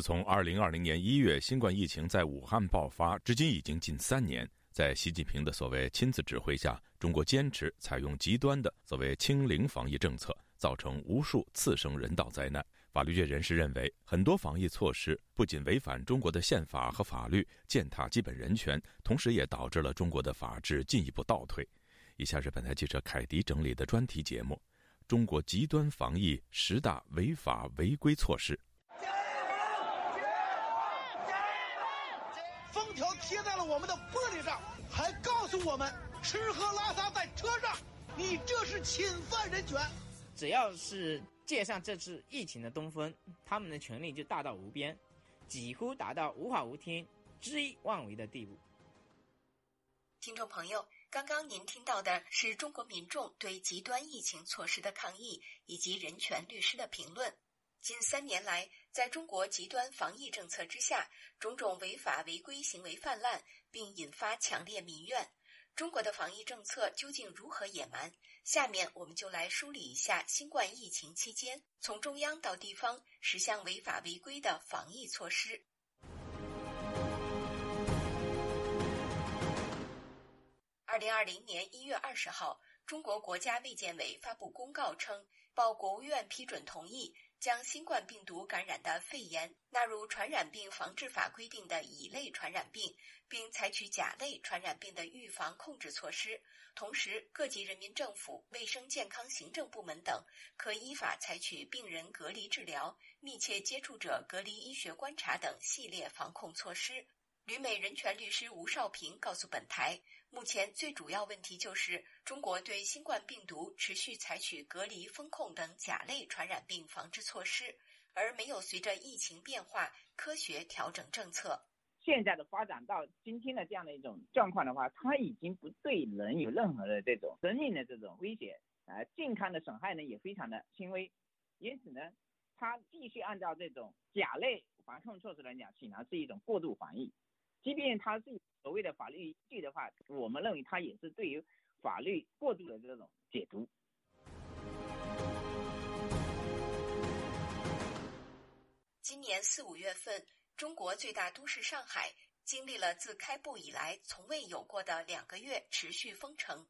自从2020年1月新冠疫情在武汉爆发，至今已经近三年。在习近平的所谓亲自指挥下，中国坚持采用极端的所谓“清零”防疫政策，造成无数次生人道灾难。法律界人士认为，很多防疫措施不仅违反中国的宪法和法律，践踏基本人权，同时也导致了中国的法治进一步倒退。以下是本台记者凯迪整理的专题节目：中国极端防疫十大违法违规措施。封条贴在了我们的玻璃上，还告诉我们吃喝拉撒在车上，你这是侵犯人权。只要是借上这次疫情的东风，他们的权力就大到无边，几乎达到无法无天、恣意妄为的地步。听众朋友，刚刚您听到的是中国民众对极端疫情措施的抗议，以及人权律师的评论。近三年来，在中国极端防疫政策之下，种种违法违规行为泛滥，并引发强烈民怨。中国的防疫政策究竟如何野蛮？下面我们就来梳理一下新冠疫情期间从中央到地方十项违法违规的防疫措施。二零二零年一月二十号，中国国家卫健委发布公告称，报国务院批准同意。将新冠病毒感染的肺炎纳入传染病防治法规定的乙类传染病，并采取甲类传染病的预防控制措施。同时，各级人民政府、卫生健康行政部门等可依法采取病人隔离治疗、密切接触者隔离医学观察等系列防控措施。旅美人权律师吴少平告诉本台。目前最主要问题就是中国对新冠病毒持续采取隔离、风控等甲类传染病防治措施，而没有随着疫情变化科学调整政策。现在的发展到今天的这样的一种状况的话，它已经不对人有任何的这种生命的这种威胁，啊，健康的损害呢也非常的轻微，因此呢，它继续按照这种甲类防控措施来讲，显然是一种过度防疫，即便它是。所谓的法律依据的话，我们认为它也是对于法律过度的这种解读。今年四五月份，中国最大都市上海经历了自开埠以来从未有过的两个月持续封城。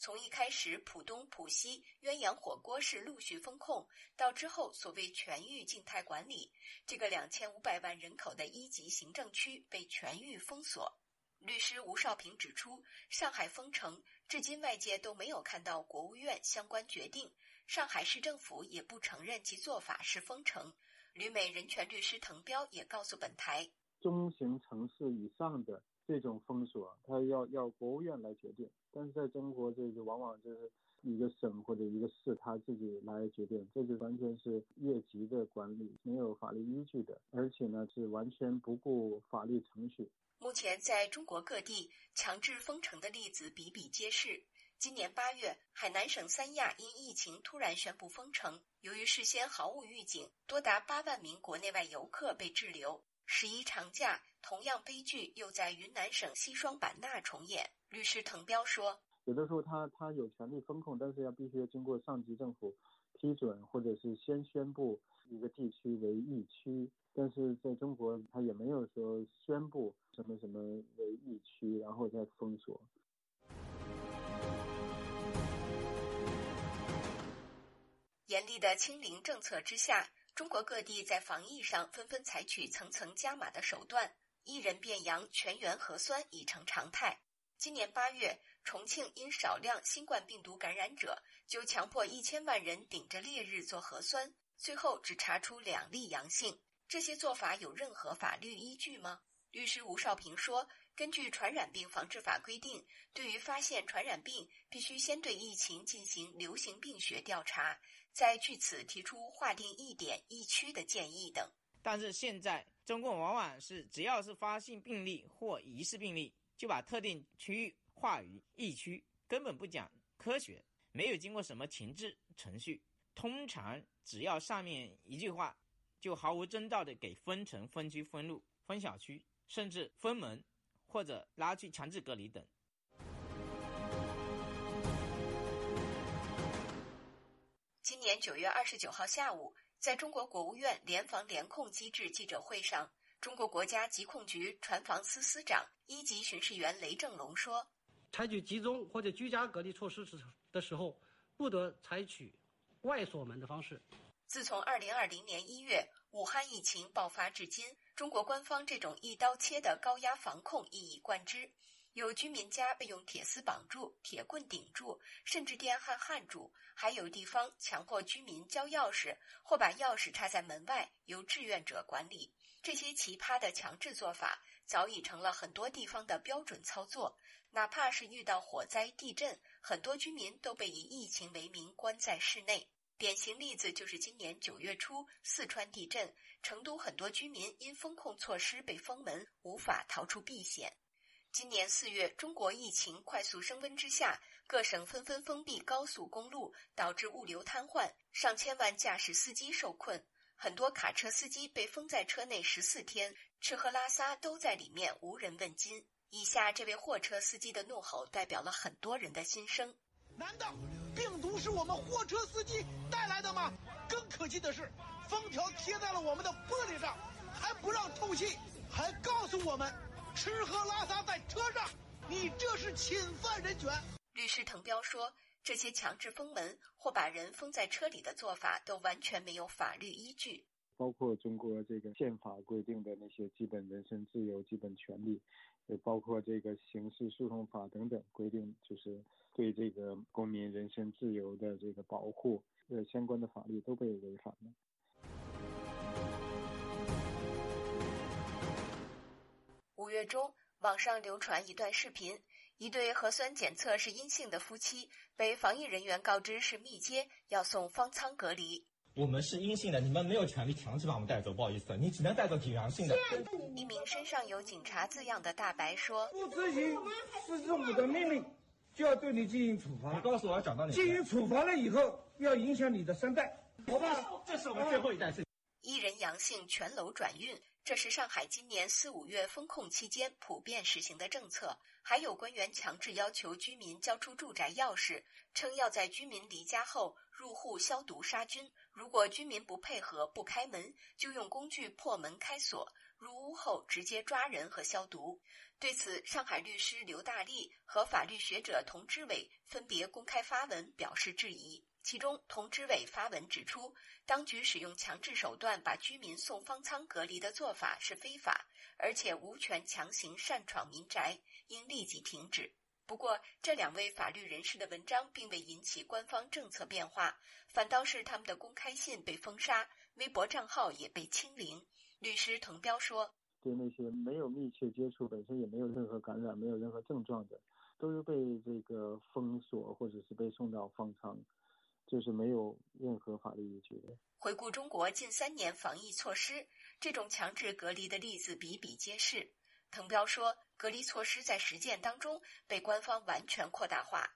从一开始浦东、浦西鸳鸯火锅式陆续封控，到之后所谓全域静态管理，这个两千五百万人口的一级行政区被全域封锁。律师吴少平指出，上海封城至今外界都没有看到国务院相关决定，上海市政府也不承认其做法是封城。旅美人权律师滕彪也告诉本台，中型城市以上的这种封锁，它要要国务院来决定，但是在中国这个往往就是一个省或者一个市他自己来决定，这就完全是越级的管理，没有法律依据的，而且呢是完全不顾法律程序。目前，在中国各地强制封城的例子比比皆是。今年八月，海南省三亚因疫情突然宣布封城，由于事先毫无预警，多达八万名国内外游客被滞留。十一长假，同样悲剧又在云南省西双版纳重演。律师滕彪说：“有的时候，他他有权利封控，但是要必须要经过上级政府批准，或者是先宣布一个地区为疫区。”但是在中国，他也没有说宣布什么什么为疫区，然后再封锁。严厉的清零政策之下，中国各地在防疫上纷纷采取层层加码的手段，一人变阳全员核酸已成常态。今年八月，重庆因少量新冠病毒感染者，就强迫一千万人顶着烈日做核酸，最后只查出两例阳性。这些做法有任何法律依据吗？律师吴少平说：“根据《传染病防治法》规定，对于发现传染病，必须先对疫情进行流行病学调查，再据此提出划定一点一区的建议等。”但是现在，中共往往是只要是发现病例或疑似病例，就把特定区域划于疫区，根本不讲科学，没有经过什么前置程序，通常只要上面一句话。就毫无征兆的给分城、分区、分路、分小区，甚至分门，或者拉去强制隔离等。今年九月二十九号下午，在中国国务院联防联控机制记者会上，中国国家疾控局船防司司长、一级巡视员雷正龙说：“采取集中或者居家隔离措施时的时候，不得采取外锁门的方式。”自从二零二零年一月武汉疫情爆发至今，中国官方这种一刀切的高压防控一以贯之。有居民家被用铁丝绑住、铁棍顶住，甚至电焊焊住；还有地方强迫居民交钥匙，或把钥匙插在门外，由志愿者管理。这些奇葩的强制做法，早已成了很多地方的标准操作。哪怕是遇到火灾、地震，很多居民都被以疫情为名关在室内。典型例子就是今年九月初四川地震，成都很多居民因风控措施被封门，无法逃出避险。今年四月，中国疫情快速升温之下，各省纷纷封闭高速公路，导致物流瘫痪，上千万驾驶司机受困，很多卡车司机被封在车内十四天，吃喝拉撒都在里面，无人问津。以下这位货车司机的怒吼，代表了很多人的心声。难道？病毒是我们货车司机带来的吗？更可气的是，封条贴在了我们的玻璃上，还不让透气，还告诉我们吃喝拉撒在车上，你这是侵犯人权。律师滕彪说，这些强制封门或把人封在车里的做法都完全没有法律依据。包括中国这个宪法规定的那些基本人身自由、基本权利，也包括这个刑事诉讼法等等规定，就是对这个公民人身自由的这个保护，呃，相关的法律都被违反了。五月中，网上流传一段视频，一对核酸检测是阴性的夫妻被防疫人员告知是密接，要送方舱隔离。我们是阴性的，你们没有权利强制把我们带走，不好意思，你只能带走挺阳性的。一名身上有警察字样的大白说：“不执行市政府的命令，就要对你进行处罚。你告诉我要找到你。进行处罚了以后，要影响你的三代。好吧，这是我们最后一代。”一人阳性，全楼转运。这是上海今年四五月封控期间普遍实行的政策。还有官员强制要求居民交出住宅钥匙，称要在居民离家后入户消毒杀菌。如果居民不配合不开门，就用工具破门开锁。入屋后直接抓人和消毒。对此，上海律师刘大力和法律学者童之伟分别公开发文表示质疑。其中，同知委发文指出，当局使用强制手段把居民送方舱隔离的做法是非法，而且无权强行擅闯民宅，应立即停止。不过，这两位法律人士的文章并未引起官方政策变化，反倒是他们的公开信被封杀，微博账号也被清零。律师滕彪说：“对那些没有密切接触、本身也没有任何感染、没有任何症状的，都是被这个封锁，或者是被送到方舱。”就是没有任何法律依据的。回顾中国近三年防疫措施，这种强制隔离的例子比比皆是。滕彪说，隔离措施在实践当中被官方完全扩大化。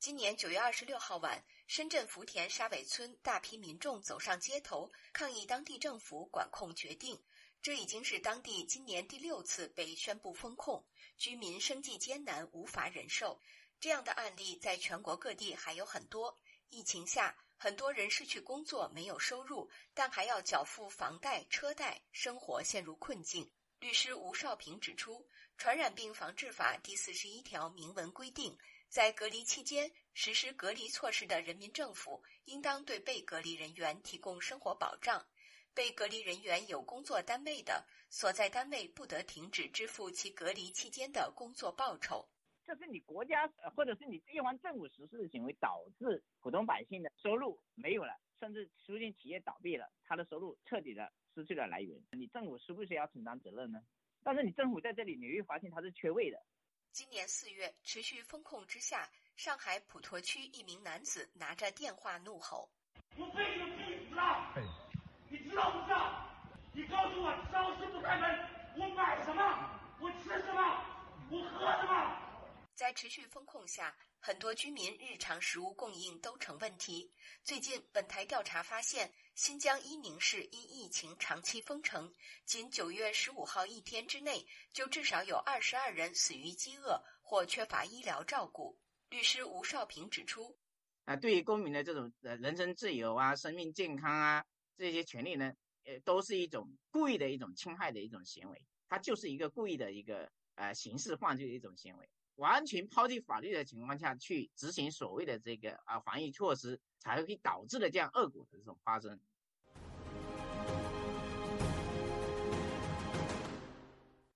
今年九月二十六号晚，深圳福田沙尾村大批民众走上街头，抗议当地政府管控决定。这已经是当地今年第六次被宣布封控，居民生计艰难，无法忍受。这样的案例在全国各地还有很多。疫情下，很多人失去工作，没有收入，但还要缴付房贷、车贷，生活陷入困境。律师吴少平指出，《传染病防治法》第四十一条明文规定，在隔离期间实施隔离措施的人民政府，应当对被隔离人员提供生活保障。被隔离人员有工作单位的，所在单位不得停止支付其隔离期间的工作报酬。这是你国家或者是你地方政府实施的行为，导致普通百姓的收入没有了，甚至出现企业倒闭了，他的收入彻底的失去了来源。你政府是不是要承担责任呢？但是你政府在这里，你会发现它是缺位的。今年四月，持续风控之下，上海普陀区一名男子拿着电话怒吼：“我被你们逼死了！”你知道不知道？你告诉我，超市不开门，我买什么？我吃什么？我喝什么？在持续风控下，很多居民日常食物供应都成问题。最近，本台调查发现，新疆伊宁市因疫情长期封城，仅九月十五号一天之内，就至少有二十二人死于饥饿或缺乏医疗照顾。律师吴少平指出，啊，对于公民的这种呃人身自由啊、生命健康啊。这些权利呢，呃，都是一种故意的一种侵害的一种行为，它就是一个故意的一个呃刑事犯罪的一种行为，完全抛弃法律的情况下去执行所谓的这个啊防疫措施，才会导致的这样恶果的这种发生。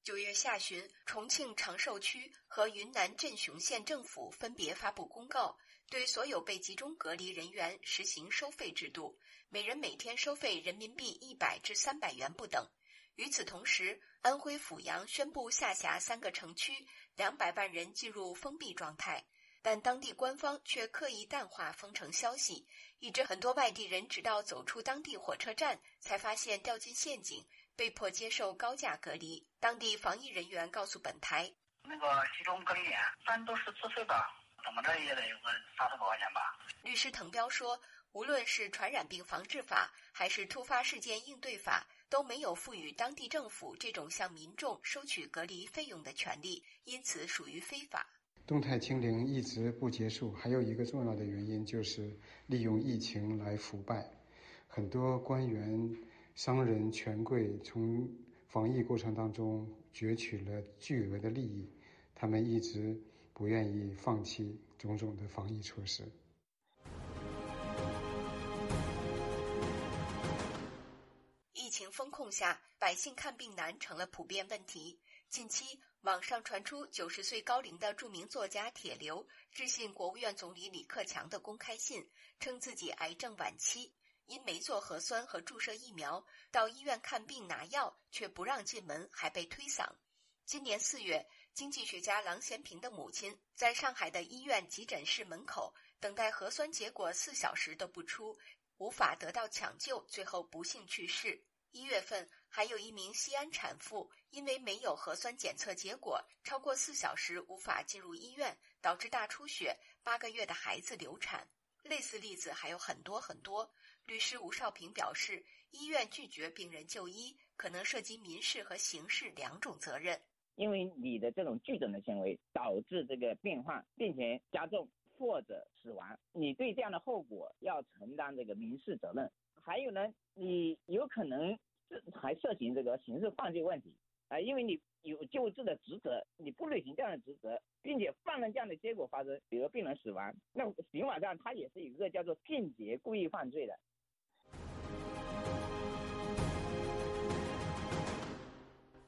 九月下旬，重庆长寿区和云南镇雄县政府分别发布公告，对所有被集中隔离人员实行收费制度。每人每天收费人民币一百至三百元不等。与此同时，安徽阜阳宣布下辖三个城区，两百万人进入封闭状态，但当地官方却刻意淡化封城消息，以致很多外地人直到走出当地火车站，才发现掉进陷阱，被迫接受高价隔离。当地防疫人员告诉本台：“那个集中隔离点，咱都是自费的，怎么着也得有个三四百块钱吧。”律师滕彪说。无论是传染病防治法还是突发事件应对法，都没有赋予当地政府这种向民众收取隔离费用的权利，因此属于非法。动态清零一直不结束，还有一个重要的原因就是利用疫情来腐败。很多官员商人权贵从防疫过程当中攫取了巨额的利益，他们一直不愿意放弃种种的防疫措施。情风控下，百姓看病难成了普遍问题。近期，网上传出九十岁高龄的著名作家铁流致信国务院总理李克强的公开信，称自己癌症晚期，因没做核酸和注射疫苗，到医院看病拿药却不让进门，还被推搡。今年四月，经济学家郎咸平的母亲在上海的医院急诊室门口等待核酸结果四小时都不出，无法得到抢救，最后不幸去世。一月份，还有一名西安产妇因为没有核酸检测结果，超过四小时无法进入医院，导致大出血，八个月的孩子流产。类似例子还有很多很多。律师吴少平表示，医院拒绝病人就医，可能涉及民事和刑事两种责任。因为你的这种拒诊的行为导致这个病患病情加重或者死亡，你对这样的后果要承担这个民事责任。还有呢，你有可能还涉嫌这个刑事犯罪问题啊，因为你有救治的职责，你不履行这样的职责，并且犯了这样的结果发生，比如病人死亡，那刑法上它也是有一个叫做间接故意犯罪的。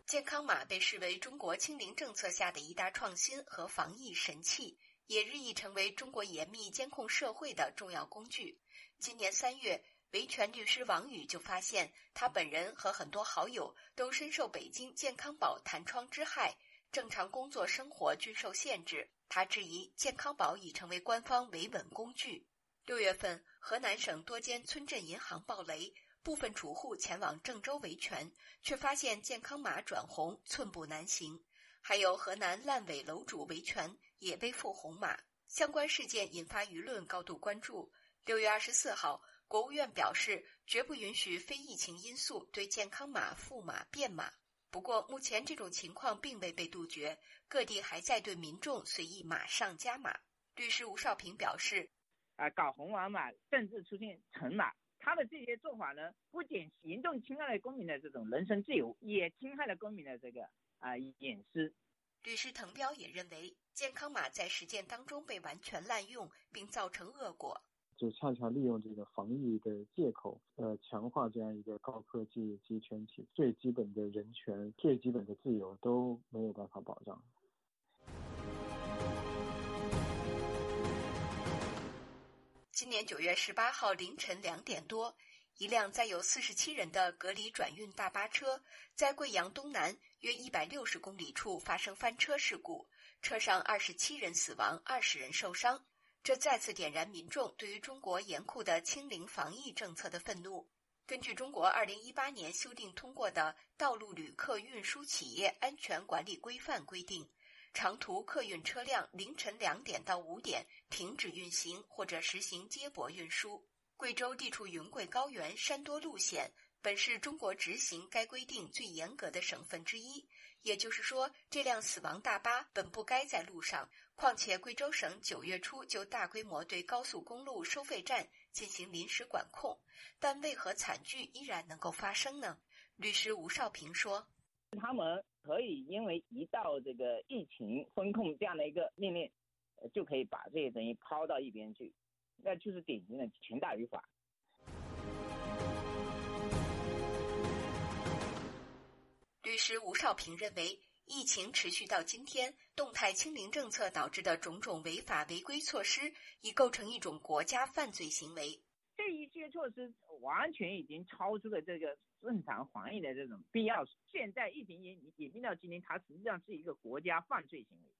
健康码被视为中国清零政策下的一大创新和防疫神器，也日益成为中国严密监控社会的重要工具。今年三月。维权律师王宇就发现，他本人和很多好友都深受北京健康宝弹窗之害，正常工作生活均受限制。他质疑健康宝已成为官方维稳工具。六月份，河南省多间村镇银行暴雷，部分储户前往郑州维权，却发现健康码转红，寸步难行。还有河南烂尾楼主维权也被付红码，相关事件引发舆论高度关注。六月二十四号。国务院表示，绝不允许非疫情因素对健康码赋码变码。不过，目前这种情况并未被杜绝，各地还在对民众随意码上加码。律师吴少平表示：“啊，搞红黄码，甚至出现橙码，他的这些做法呢，不仅严重侵害了公民的这种人身自由，也侵害了公民的这个啊隐私。”律师滕彪也认为，健康码在实践当中被完全滥用，并造成恶果。就恰恰利用这个防疫的借口，呃，强化这样一个高科技集权体，最基本的人权、最基本的自由都没有办法保障。今年九月十八号凌晨两点多，一辆载有四十七人的隔离转运大巴车在贵阳东南约一百六十公里处发生翻车事故，车上二十七人死亡，二十人受伤。这再次点燃民众对于中国严酷的清零防疫政策的愤怒。根据中国二零一八年修订通过的《道路旅客运输企业安全管理规范》规定，长途客运车辆凌晨两点到五点停止运行或者实行接驳运输。贵州地处云贵高原，山多路险，本是中国执行该规定最严格的省份之一。也就是说，这辆死亡大巴本不该在路上。况且，贵州省九月初就大规模对高速公路收费站进行临时管控，但为何惨剧依然能够发生呢？律师吴少平说：“他们可以因为一到这个疫情风控这样的一个命令，就可以把这些东西抛到一边去，那就是典型的权大于法。”律师吴少平认为。疫情持续到今天，动态清零政策导致的种种违法违规措施，已构成一种国家犯罪行为。这一些措施完全已经超出了这个正常防疫的这种必要。现在疫情演演变到今天，它实际上是一个国家犯罪行为。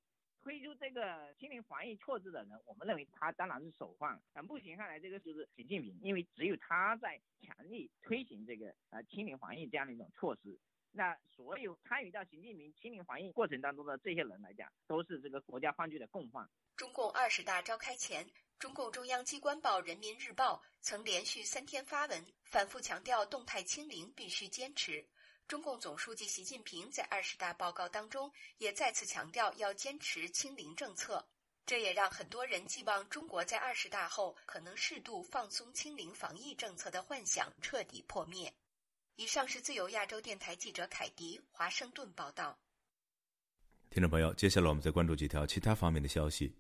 推出这个清零防疫措施的人，我们认为他当然是首犯。啊，目前看来，这个就是习近平，因为只有他在强力推行这个呃清零防疫这样的一种措施。那所有参与到习近平清零防疫过程当中的这些人来讲，都是这个国家犯罪的共犯。中共二十大召开前，中共中央机关报《人民日报》曾连续三天发文，反复强调动态清零必须坚持。中共总书记习近平在二十大报告当中也再次强调要坚持清零政策，这也让很多人寄望中国在二十大后可能适度放松清零防疫政策的幻想彻底破灭。以上是自由亚洲电台记者凯迪华盛顿报道。听众朋友，接下来我们再关注几条其他方面的消息。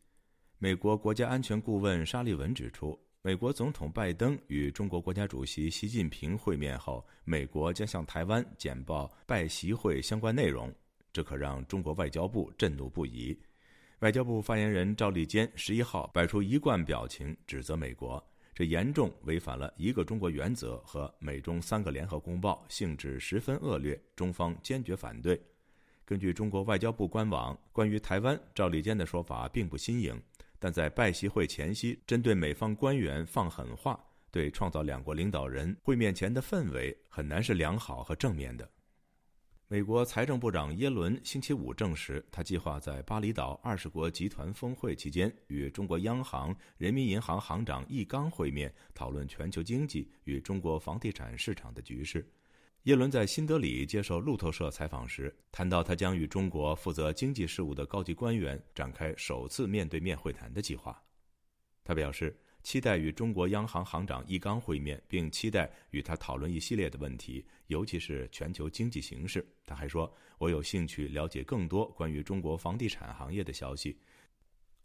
美国国家安全顾问沙利文指出，美国总统拜登与中国国家主席习近平会面后，美国将向台湾简报拜习会相关内容，这可让中国外交部震怒不已。外交部发言人赵立坚十一号摆出一贯表情，指责美国这严重违反了一个中国原则和美中三个联合公报，性质十分恶劣，中方坚决反对。根据中国外交部官网，关于台湾，赵立坚的说法并不新颖，但在拜习会前夕，针对美方官员放狠话，对创造两国领导人会面前的氛围，很难是良好和正面的。美国财政部长耶伦星期五证实，他计划在巴厘岛二十国集团峰会期间与中国央行、人民银行行长易纲会面，讨论全球经济与中国房地产市场的局势。耶伦在新德里接受路透社采访时谈到，他将与中国负责经济事务的高级官员展开首次面对面会谈的计划。他表示，期待与中国央行行长易纲会面，并期待与他讨论一系列的问题，尤其是全球经济形势。他还说：“我有兴趣了解更多关于中国房地产行业的消息。”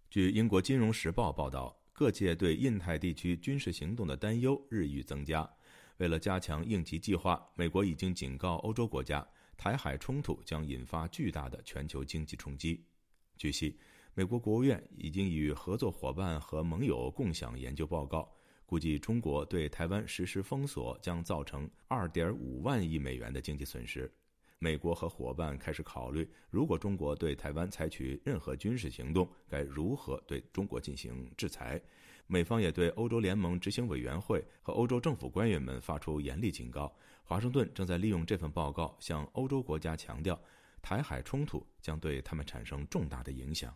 据英国《金融时报》报道，各界对印太地区军事行动的担忧日益增加。为了加强应急计划，美国已经警告欧洲国家，台海冲突将引发巨大的全球经济冲击。据悉，美国国务院已经与合作伙伴和盟友共享研究报告，估计中国对台湾实施封锁将造成2.5万亿美元的经济损失。美国和伙伴开始考虑，如果中国对台湾采取任何军事行动，该如何对中国进行制裁。美方也对欧洲联盟执行委员会和欧洲政府官员们发出严厉警告。华盛顿正在利用这份报告向欧洲国家强调，台海冲突将对他们产生重大的影响。